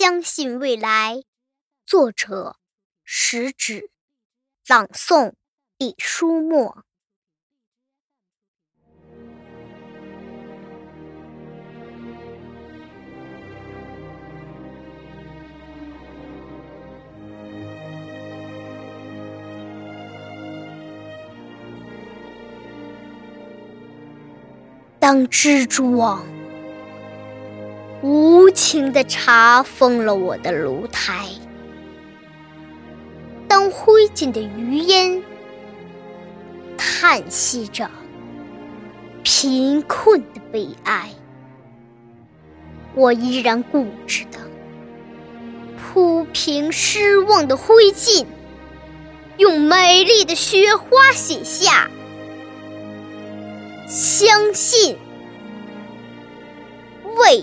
相信未来。作者：食指。朗诵：李书墨。当蜘蛛网无情地查封了我的炉台，当灰烬的余烟叹息着贫困的悲哀，我依然固执地铺平失望的灰烬，用美丽的雪花写下。相信未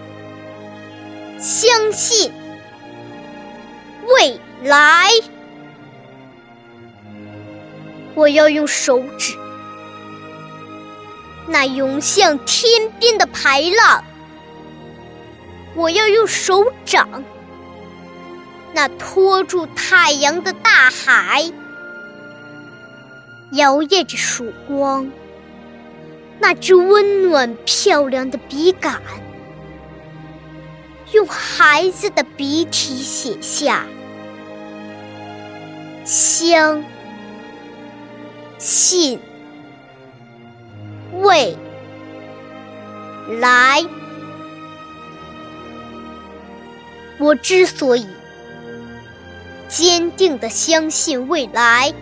相信未来”。我要用手指，那涌向天边的排浪；我要用手掌，那托住太阳的大海，摇曳着曙光。那支温暖漂亮的笔杆，用孩子的笔体写下“相信未来”。我之所以坚定的相信未来，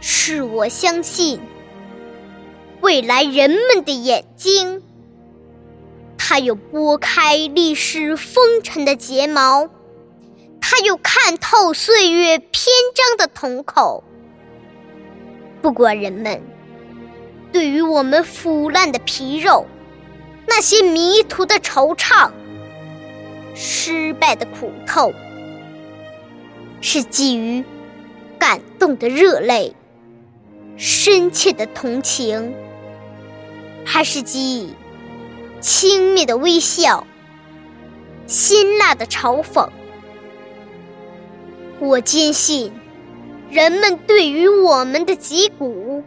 是我相信。未来人们的眼睛，它有拨开历史风尘的睫毛，它有看透岁月篇章的瞳孔。不管人们对于我们腐烂的皮肉，那些迷途的惆怅，失败的苦痛，是基于感动的热泪，深切的同情。还是基于轻蔑的微笑、辛辣的嘲讽。我坚信，人们对于我们的脊骨，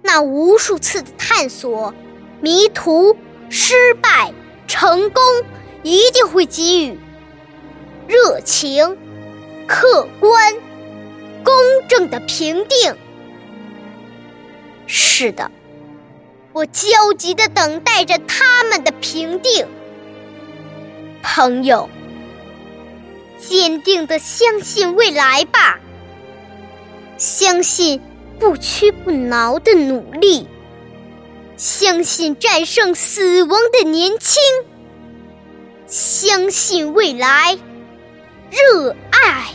那无数次的探索、迷途、失败、成功，一定会给予热情、客观、公正的评定。是的。我焦急的等待着他们的评定，朋友，坚定的相信未来吧，相信不屈不挠的努力，相信战胜死亡的年轻，相信未来，热爱。